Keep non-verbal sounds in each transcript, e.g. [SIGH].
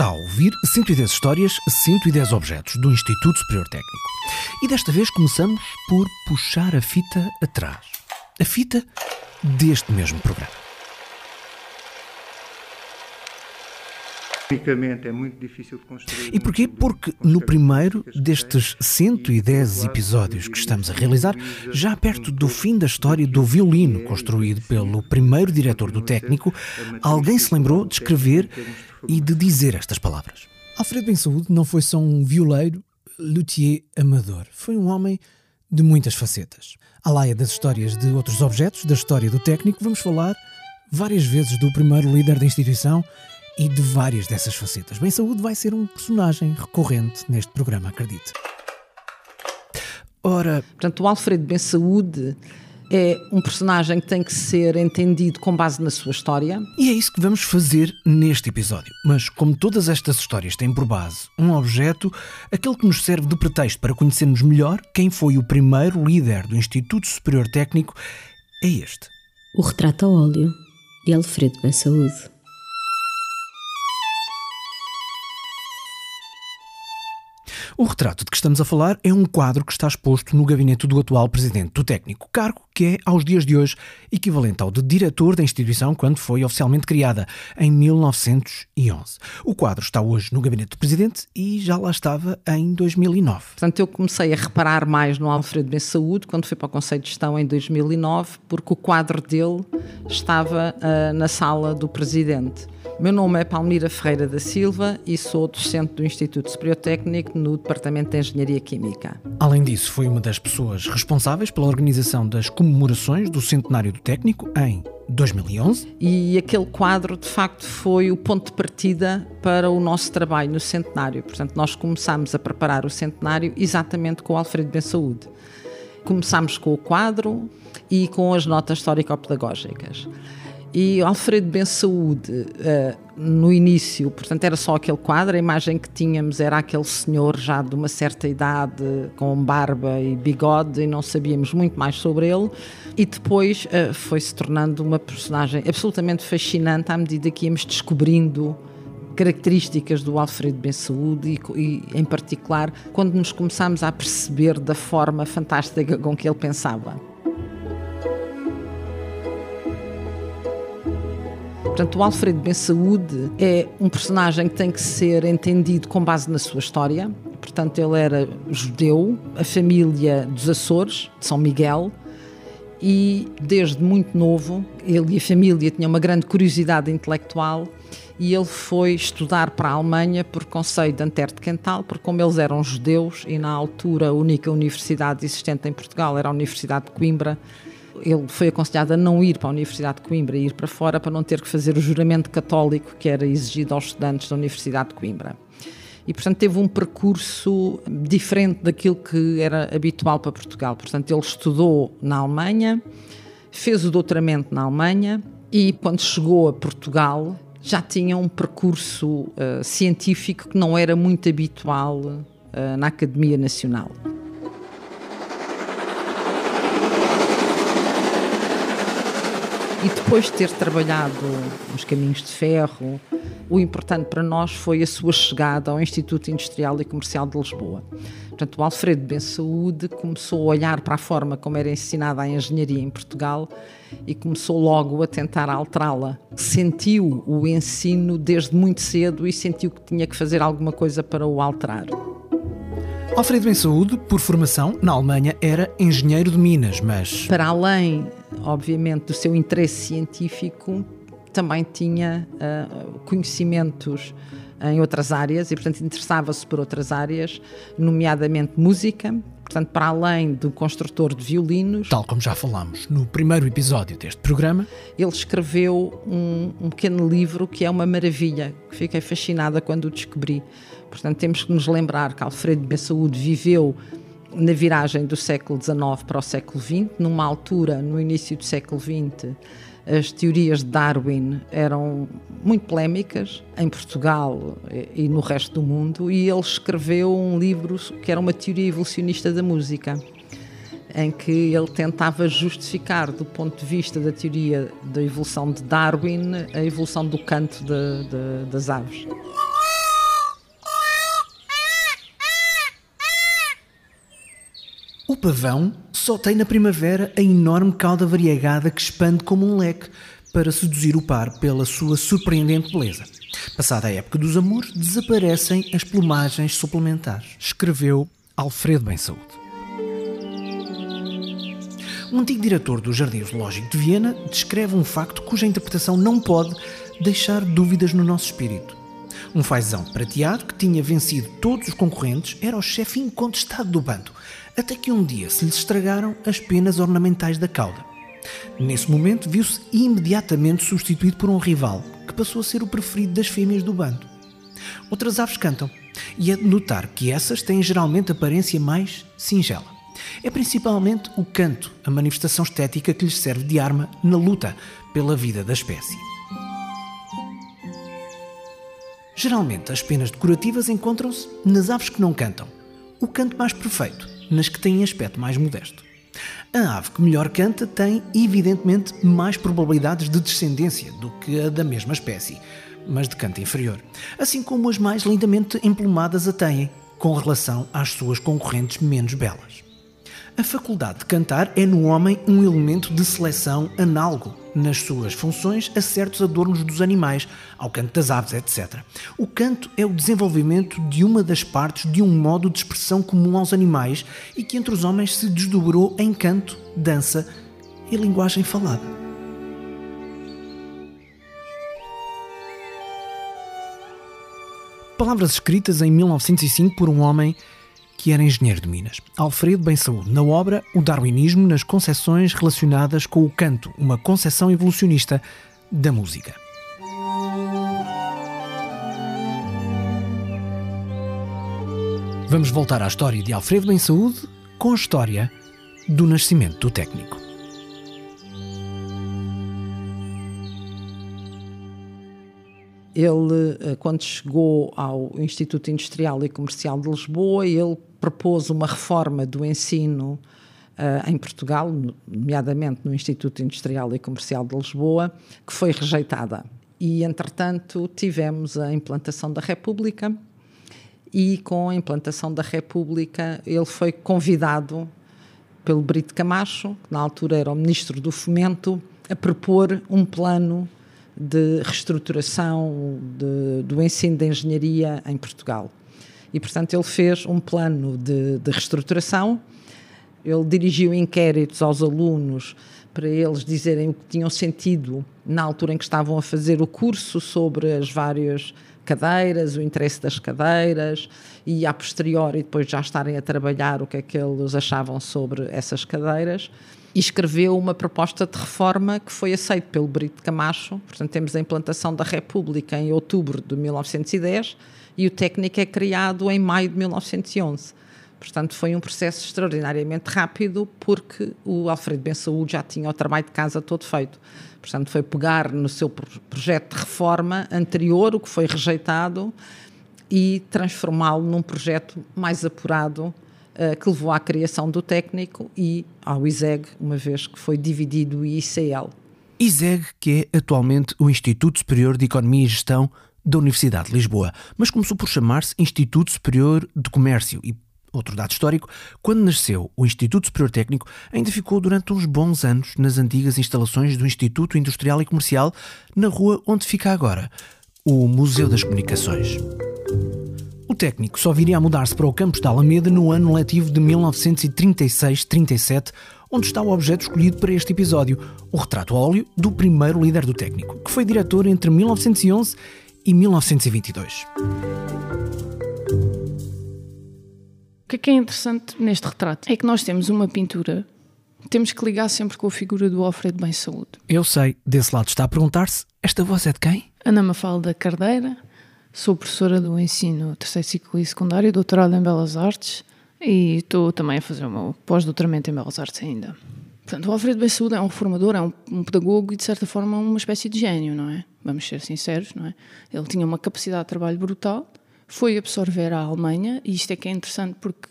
Está a ouvir 110 histórias, 110 objetos do Instituto Superior Técnico. E desta vez começamos por puxar a fita atrás. A fita deste mesmo programa. Tecnicamente é muito difícil de construir. E porquê? Porque no primeiro destes 110 episódios que estamos a realizar, já perto do fim da história do violino construído pelo primeiro diretor do técnico, alguém se lembrou de escrever e de dizer estas palavras. Alfredo Ben Saúde não foi só um violeiro, luthier amador. Foi um homem de muitas facetas. Laia das histórias de outros objetos, da história do técnico, vamos falar várias vezes do primeiro líder da instituição e de várias dessas facetas. Bem Saúde vai ser um personagem recorrente neste programa, acredite. Ora. Portanto, o Alfredo Ben Saúde é um personagem que tem que ser entendido com base na sua história. E é isso que vamos fazer neste episódio. Mas, como todas estas histórias têm por base um objeto, aquele que nos serve de pretexto para conhecermos melhor quem foi o primeiro líder do Instituto Superior Técnico é este: O retrato a óleo de Alfredo Ben Saúde. O retrato de que estamos a falar é um quadro que está exposto no gabinete do atual presidente do técnico, cargo que é, aos dias de hoje, equivalente ao de diretor da instituição quando foi oficialmente criada, em 1911. O quadro está hoje no gabinete do presidente e já lá estava em 2009. Portanto, eu comecei a reparar mais no Alfredo Ben Saúde quando fui para o Conselho de Gestão em 2009, porque o quadro dele estava uh, na sala do presidente. Meu nome é Palmira Ferreira da Silva e sou docente do Instituto Superior Técnico no Departamento de Engenharia Química. Além disso, foi uma das pessoas responsáveis pela organização das comemorações do centenário do técnico em 2011. E aquele quadro, de facto, foi o ponto de partida para o nosso trabalho no centenário. Portanto, nós começámos a preparar o centenário exatamente com o Alfredo Ben Saúde. Começámos com o quadro e com as notas histórico-pedagógicas. E Alfredo Ben Saúde, uh, no início, portanto, era só aquele quadro, a imagem que tínhamos era aquele senhor já de uma certa idade, com barba e bigode, e não sabíamos muito mais sobre ele. E depois uh, foi se tornando uma personagem absolutamente fascinante à medida que íamos descobrindo características do Alfredo Ben Saúde e, e, em particular, quando nos começámos a perceber da forma fantástica com que ele pensava. Portanto, o Alfredo Ben Saúde é um personagem que tem que ser entendido com base na sua história. Portanto, ele era judeu, a família dos Açores, de São Miguel, e desde muito novo, ele e a família tinham uma grande curiosidade intelectual e ele foi estudar para a Alemanha por conselho de Antero de Quental, porque como eles eram judeus e na altura a única universidade existente em Portugal era a Universidade de Coimbra, ele foi aconselhado a não ir para a Universidade de Coimbra, ir para fora para não ter que fazer o juramento católico que era exigido aos estudantes da Universidade de Coimbra. E, portanto, teve um percurso diferente daquilo que era habitual para Portugal. Portanto, ele estudou na Alemanha, fez o doutoramento na Alemanha e, quando chegou a Portugal, já tinha um percurso uh, científico que não era muito habitual uh, na Academia Nacional. E depois de ter trabalhado nos caminhos de ferro, o importante para nós foi a sua chegada ao Instituto Industrial e Comercial de Lisboa. Portanto, o Alfredo Ben Saúde começou a olhar para a forma como era ensinada a engenharia em Portugal e começou logo a tentar alterá-la. Sentiu o ensino desde muito cedo e sentiu que tinha que fazer alguma coisa para o alterar. Alfredo Ben Saúde, por formação, na Alemanha, era engenheiro de minas, mas. Para além, obviamente, do seu interesse científico, também tinha uh, conhecimentos em outras áreas e, portanto, interessava-se por outras áreas, nomeadamente música. Portanto, para além do construtor de violinos. Tal como já falámos no primeiro episódio deste programa. Ele escreveu um, um pequeno livro que é uma maravilha, que fiquei fascinada quando o descobri. Portanto, temos que nos lembrar que Alfredo Ben Saúde viveu na viragem do século XIX para o século XX, numa altura, no início do século XX, as teorias de Darwin eram muito polémicas em Portugal e no resto do mundo, e ele escreveu um livro que era uma teoria evolucionista da música, em que ele tentava justificar, do ponto de vista da teoria da evolução de Darwin, a evolução do canto de, de, das aves. O pavão só tem na primavera a enorme cauda variegada que expande como um leque para seduzir o par pela sua surpreendente beleza. Passada a época dos amores, desaparecem as plumagens suplementares, escreveu Alfredo Bem Saúde. Um antigo diretor do Jardim Zoológico de Viena descreve um facto cuja interpretação não pode deixar dúvidas no nosso espírito. Um fazão prateado que tinha vencido todos os concorrentes era o chefe incontestado do bando, até que um dia se lhe estragaram as penas ornamentais da cauda. Nesse momento, viu-se imediatamente substituído por um rival, que passou a ser o preferido das fêmeas do bando. Outras aves cantam, e é de notar que essas têm geralmente aparência mais singela. É principalmente o canto, a manifestação estética que lhes serve de arma na luta pela vida da espécie. Geralmente, as penas decorativas encontram-se nas aves que não cantam, o canto mais perfeito, nas que têm aspecto mais modesto. A ave que melhor canta tem, evidentemente, mais probabilidades de descendência do que a da mesma espécie, mas de canto inferior, assim como as mais lindamente emplumadas a têm, com relação às suas concorrentes menos belas. A faculdade de cantar é no homem um elemento de seleção análogo nas suas funções a certos adornos dos animais, ao canto das aves, etc. O canto é o desenvolvimento de uma das partes de um modo de expressão comum aos animais e que entre os homens se desdobrou em canto, dança e linguagem falada. Palavras escritas em 1905 por um homem que era engenheiro de Minas. Alfredo Bem Saúde, na obra O Darwinismo nas concepções relacionadas com o canto, uma concepção evolucionista da música. Vamos voltar à história de Alfredo Bem Saúde com a história do nascimento do técnico. Ele, eh, quando chegou ao Instituto Industrial e Comercial de Lisboa, ele propôs uma reforma do ensino uh, em Portugal, nomeadamente no Instituto Industrial e Comercial de Lisboa, que foi rejeitada. E, entretanto, tivemos a implantação da República, e com a implantação da República, ele foi convidado pelo Brito Camacho, que na altura era o Ministro do Fomento, a propor um plano de reestruturação de, do ensino de engenharia em Portugal. E, portanto, ele fez um plano de, de reestruturação, ele dirigiu inquéritos aos alunos para eles dizerem o que tinham sentido na altura em que estavam a fazer o curso sobre as várias cadeiras, o interesse das cadeiras e a posteriori depois já estarem a trabalhar o que é que eles achavam sobre essas cadeiras. E escreveu uma proposta de reforma que foi aceita pelo Brito Camacho. Portanto, temos a implantação da República em outubro de 1910 e o técnico é criado em maio de 1911. Portanto, foi um processo extraordinariamente rápido porque o Alfredo Ben Saúde já tinha o trabalho de casa todo feito. Portanto, foi pegar no seu projeto de reforma anterior, o que foi rejeitado, e transformá-lo num projeto mais apurado uh, que levou à criação do técnico e ao ISEG, uma vez que foi dividido o ICL. ISEG, que é atualmente o Instituto Superior de Economia e Gestão da Universidade de Lisboa, mas começou por chamar-se Instituto Superior de Comércio e Outro dado histórico, quando nasceu o Instituto Superior Técnico, ainda ficou durante uns bons anos nas antigas instalações do Instituto Industrial e Comercial, na rua onde fica agora o Museu das Comunicações. O técnico só viria a mudar-se para o campus da Alameda no ano letivo de 1936-37, onde está o objeto escolhido para este episódio, o retrato a óleo do primeiro líder do técnico, que foi diretor entre 1911 e 1922. O que é, que é interessante neste retrato é que nós temos uma pintura temos que ligar sempre com a figura do Alfredo Bem Saúde. Eu sei, desse lado está a perguntar-se: esta voz é de quem? Ana Mafalda Cardeira, Sou professora do ensino terceiro ciclo e secundário, doutorado em Belas Artes e estou também a fazer o meu pós-doutoramento em Belas Artes ainda. Portanto, o Alfredo Saúde é um reformador, é um, um, pedagogo e, de certa forma, uma espécie de gênio, não é? Vamos ser sinceros, não é? Ele tinha uma capacidade de trabalho brutal, foi absorver a Alemanha, e isto é que é interessante porque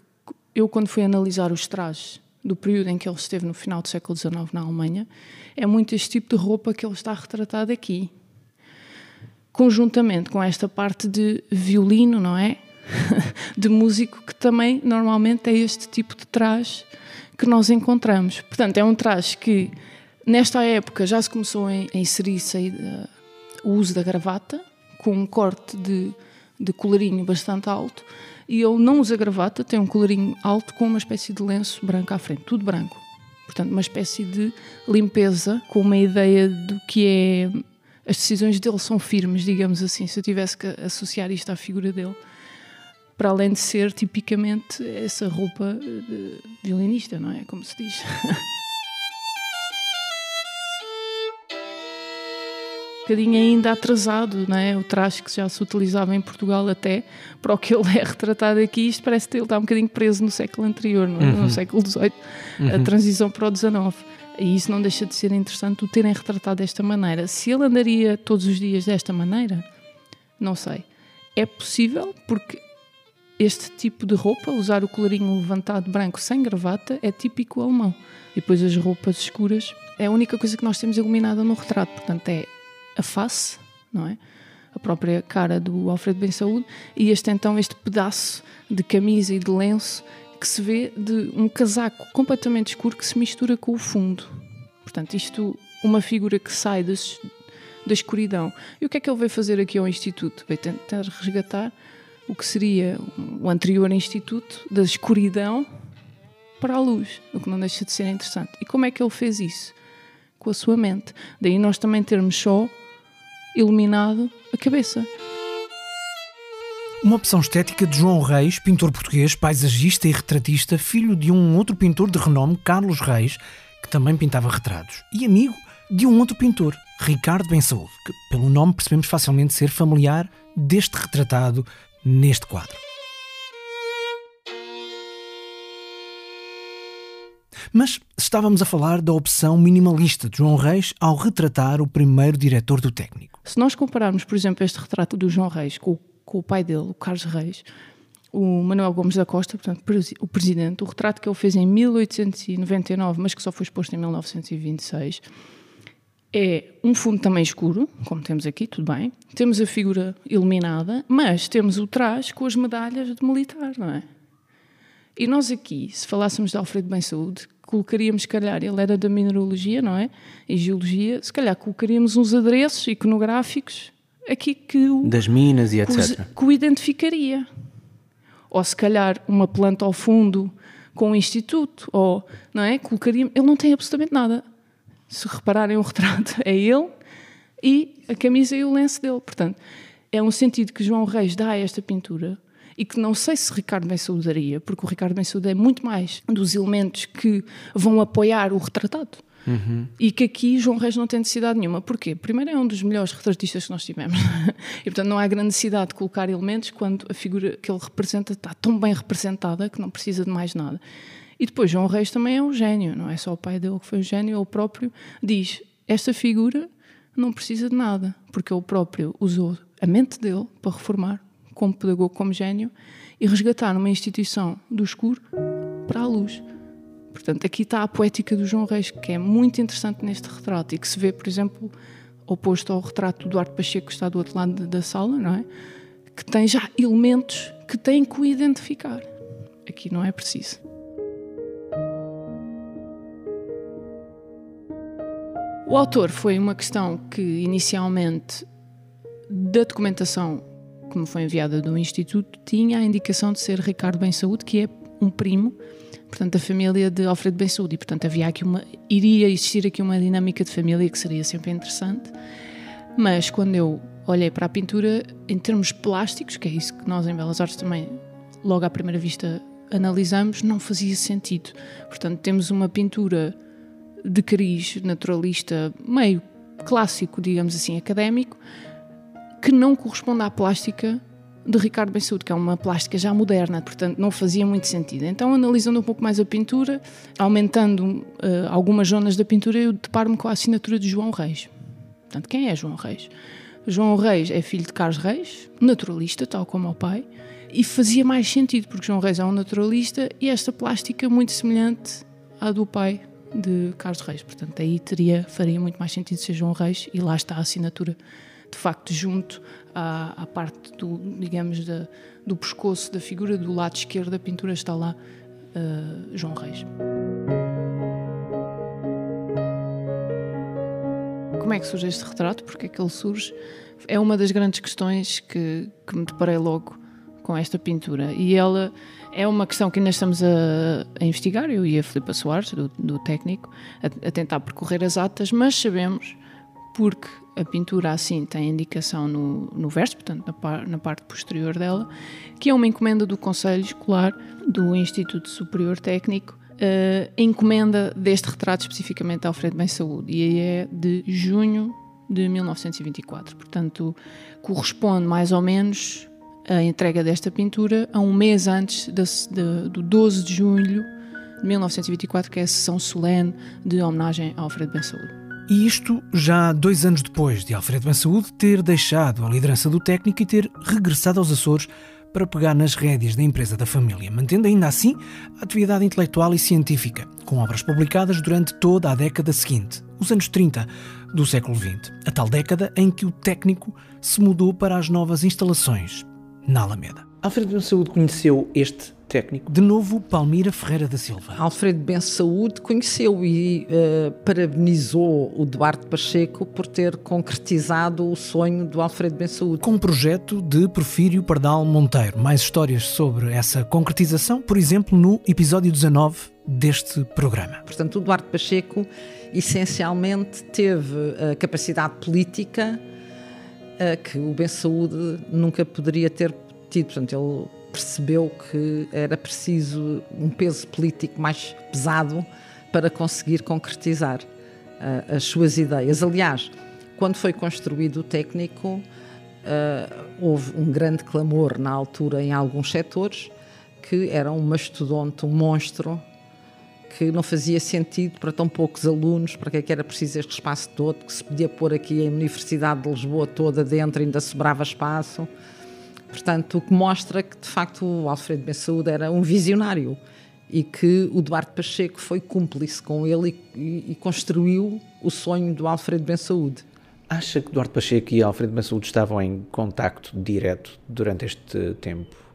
eu, quando fui analisar os trajes do período em que ele esteve no final do século XIX na Alemanha, é muito este tipo de roupa que ele está retratado aqui conjuntamente com esta parte de violino, não é? [LAUGHS] de músico que também normalmente é este tipo de traje que nós encontramos. Portanto, é um traje que nesta época já se começou a inserir-se uh, o uso da gravata, com um corte de, de colarinho bastante alto, e ele não usa gravata, tem um colarinho alto com uma espécie de lenço branco à frente, tudo branco. Portanto, uma espécie de limpeza com uma ideia do que é. As decisões dele são firmes, digamos assim, se eu tivesse que associar isto à figura dele para além de ser tipicamente essa roupa de violinista, não é? Como se diz. [LAUGHS] um bocadinho ainda atrasado, não é? O traje que já se utilizava em Portugal até, para o que ele [LAUGHS] é retratado aqui, isto parece que ele está um bocadinho preso no século anterior, é? uhum. no século XVIII, uhum. a transição para o XIX. E isso não deixa de ser interessante o terem retratado desta maneira. Se ele andaria todos os dias desta maneira, não sei. É possível, porque este tipo de roupa, usar o colarinho levantado branco sem gravata, é típico alemão. E depois as roupas escuras é a única coisa que nós temos iluminada no retrato. Portanto, é a face, não é? A própria cara do Alfredo Ben Saúde e este então, este pedaço de camisa e de lenço que se vê de um casaco completamente escuro que se mistura com o fundo. Portanto, isto, uma figura que sai das, da escuridão. E o que é que ele veio fazer aqui ao Instituto? Veio tentar resgatar o que seria o anterior instituto da escuridão para a luz, o que não deixa de ser interessante. E como é que ele fez isso? Com a sua mente. Daí nós também termos só iluminado a cabeça. Uma opção estética de João Reis, pintor português, paisagista e retratista, filho de um outro pintor de renome, Carlos Reis, que também pintava retratos, e amigo de um outro pintor, Ricardo Ben Saúde, que pelo nome percebemos facilmente ser familiar deste retratado neste quadro. Mas estávamos a falar da opção minimalista de João Reis ao retratar o primeiro diretor do técnico. Se nós compararmos, por exemplo, este retrato do João Reis com, com o pai dele, o Carlos Reis, o Manuel Gomes da Costa, portanto, o presidente, o retrato que ele fez em 1899, mas que só foi exposto em 1926, é um fundo também escuro, como temos aqui, tudo bem. Temos a figura iluminada, mas temos o traje com as medalhas de militar, não é? E nós aqui, se falássemos de Alfredo Bem Saúde, colocaríamos, se calhar, ele era da mineralogia, não é? E geologia, se calhar colocaríamos uns adereços iconográficos aqui que o. Das minas e etc. Que o identificaria. Ou se calhar uma planta ao fundo com um instituto, ou, não é? Colocaríamos. Ele não tem absolutamente nada se repararem o retrato, [LAUGHS] é ele e a camisa e o lenço dele. Portanto, é um sentido que João Reis dá a esta pintura e que não sei se Ricardo Ben daria, porque o Ricardo Ben é muito mais dos elementos que vão apoiar o retratado. Uhum. E que aqui João Reis não tem necessidade nenhuma. Porquê? Primeiro, é um dos melhores retratistas que nós tivemos. [LAUGHS] e, portanto, não há grande necessidade de colocar elementos quando a figura que ele representa está tão bem representada que não precisa de mais nada. E depois João Reis também é um gênio, não é só o pai dele que foi um gênio, ele próprio diz: esta figura não precisa de nada, porque ele próprio usou a mente dele para reformar, como pedagogo, como gênio, e resgatar uma instituição do escuro para a luz. Portanto, aqui está a poética do João Reis, que é muito interessante neste retrato e que se vê, por exemplo, oposto ao retrato do Duarte Pacheco, que está do outro lado da sala, não é? Que tem já elementos que têm que o identificar. Aqui não é preciso. O autor foi uma questão que inicialmente da documentação que me foi enviada do Instituto tinha a indicação de ser Ricardo Bem Saúde, que é um primo, portanto, da família de Alfredo Bem Saúde, e portanto havia aqui uma, iria existir aqui uma dinâmica de família que seria sempre interessante. Mas quando eu olhei para a pintura em termos plásticos, que é isso que nós em Belas Artes também logo à primeira vista analisamos, não fazia sentido. Portanto, temos uma pintura de cariz naturalista meio clássico, digamos assim, académico, que não corresponde à plástica de Ricardo Bensudo, que é uma plástica já moderna, portanto não fazia muito sentido. Então, analisando um pouco mais a pintura, aumentando uh, algumas zonas da pintura, eu deparo-me com a assinatura de João Reis. Portanto, quem é João Reis? João Reis é filho de Carlos Reis, naturalista, tal como o pai, e fazia mais sentido, porque João Reis é um naturalista e esta plástica muito semelhante à do pai de Carlos Reis. Portanto, aí teria, faria muito mais sentido ser João Reis e lá está a assinatura, de facto, junto à, à parte do, digamos, da, do pescoço da figura do lado esquerdo da pintura está lá uh, João Reis. Como é que surge este retrato? Porque é que ele surge? É uma das grandes questões que, que me deparei logo com esta pintura. E ela é uma questão que ainda estamos a, a investigar, eu e a Filipa Soares, do, do técnico, a, a, tentar percorrer as atas, mas sabemos, porque a pintura assim tem indicação no, no verso, portanto na, par, na parte posterior dela, que é uma encomenda do Conselho Escolar do Instituto Superior Técnico uh, encomenda deste retrato especificamente a Alfredo Bem Saúde e é de junho de 1924. Portanto, corresponde mais ou menos a entrega desta pintura a um mês antes de, do 12 de julho de 1924, que é a sessão solene de homenagem a Alfredo Bem Saúde. E isto já dois anos depois de Alfredo Bem Saúde ter deixado a liderança do técnico e ter regressado aos Açores para pegar nas rédeas da empresa da família, mantendo ainda assim a atividade intelectual e científica, com obras publicadas durante toda a década seguinte, os anos 30 do século XX, a tal década em que o técnico se mudou para as novas instalações na Alameda. Alfredo Ben Saúde conheceu este técnico? De novo, Palmira Ferreira da Silva. Alfredo Ben Saúde conheceu e uh, parabenizou o Duarte Pacheco por ter concretizado o sonho do Alfredo Ben Saúde. Com um projeto de Porfírio Pardal Monteiro. Mais histórias sobre essa concretização, por exemplo, no episódio 19 deste programa. Portanto, o Duarte Pacheco essencialmente teve a capacidade política que o Ben Saúde nunca poderia ter tido. Portanto, ele percebeu que era preciso um peso político mais pesado para conseguir concretizar uh, as suas ideias. Aliás, quando foi construído o técnico, uh, houve um grande clamor na altura em alguns setores que era um mastodonte, um monstro que não fazia sentido para tão poucos alunos, para que é que era preciso este espaço todo, que se podia pôr aqui a Universidade de Lisboa toda dentro, ainda sobrava espaço. Portanto, o que mostra que, de facto, o Alfredo Ben Saúde era um visionário e que o Duarte Pacheco foi cúmplice com ele e, e, e construiu o sonho do Alfredo Ben Saúde. Acha que Duarte Pacheco e Alfredo Ben Saúde estavam em contacto direto durante este tempo?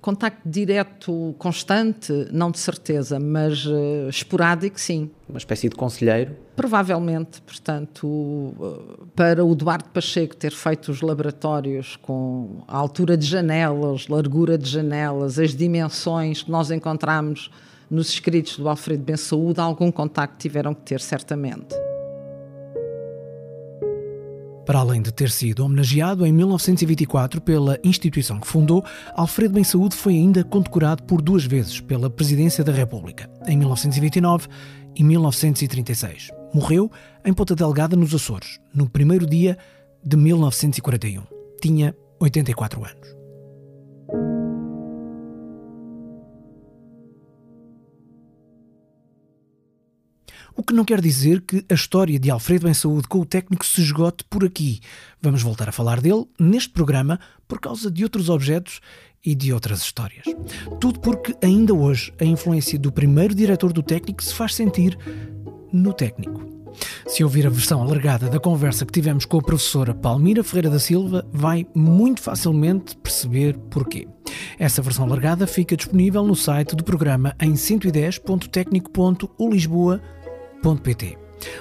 Contacto direto, constante, não de certeza, mas uh, esporádico, sim. Uma espécie de conselheiro? Provavelmente, portanto, uh, para o Duarte Pacheco ter feito os laboratórios com a altura de janelas, largura de janelas, as dimensões que nós encontramos nos escritos do Alfredo Ben Saúde, algum contacto tiveram que ter, certamente. Para além de ter sido homenageado em 1924 pela instituição que fundou, Alfredo Bem Saúde foi ainda condecorado por duas vezes pela Presidência da República, em 1929 e 1936. Morreu em Ponta Delgada, nos Açores, no primeiro dia de 1941. Tinha 84 anos. O que não quer dizer que a história de Alfredo em Saúde com o técnico se esgote por aqui. Vamos voltar a falar dele neste programa por causa de outros objetos e de outras histórias. Tudo porque ainda hoje a influência do primeiro diretor do técnico se faz sentir no técnico. Se ouvir a versão alargada da conversa que tivemos com a professora Palmira Ferreira da Silva, vai muito facilmente perceber porquê. Essa versão alargada fica disponível no site do programa em 110.tecnico.ulisboa.com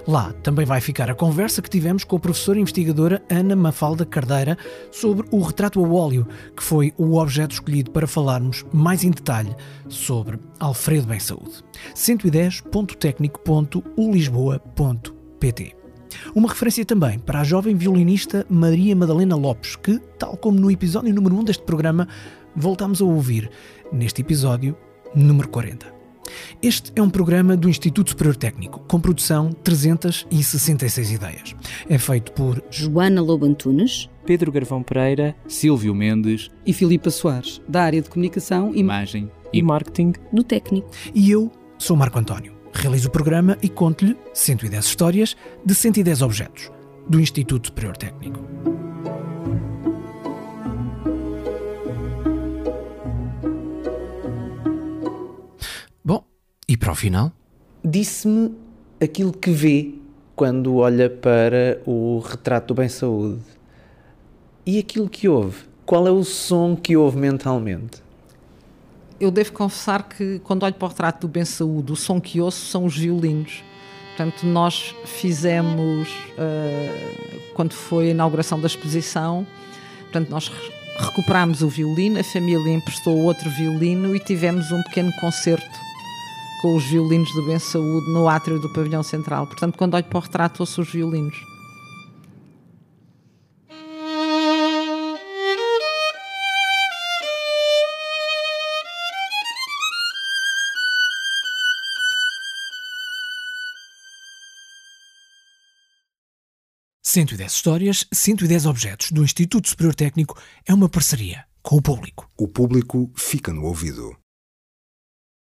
Lá também vai ficar a conversa que tivemos com a professora investigadora Ana Mafalda Cardeira sobre o retrato a óleo, que foi o objeto escolhido para falarmos mais em detalhe sobre Alfredo Bem Saúde. 110.tecnico.ulisboa.pt uma referência também para a jovem violinista Maria Madalena Lopes, que, tal como no episódio número 1 deste programa, voltamos a ouvir neste episódio número 40. Este é um programa do Instituto Superior Técnico, com produção 366 ideias. É feito por Joana Lobo Antunes, Pedro Garvão Pereira, Silvio Mendes e Filipa Soares, da área de comunicação, imagem e marketing no técnico. E eu sou Marco António. Realizo o programa e conto-lhe 110 histórias de 110 objetos do Instituto Superior Técnico. Para o final? Disse-me aquilo que vê quando olha para o retrato do bem-saúde. E aquilo que ouve? Qual é o som que ouve mentalmente? Eu devo confessar que quando olho para o retrato do Ben Saúde, o som que ouço são os violinos. Portanto, nós fizemos, uh, quando foi a inauguração da exposição, portanto, nós recuperámos o violino, a família emprestou outro violino e tivemos um pequeno concerto com os violinos do Ben Saúde no átrio do pavilhão central. Portanto, quando olho para o retrato, ouço os violinos. 110 Histórias, 110 Objetos do Instituto Superior Técnico é uma parceria com o público. O público fica no ouvido.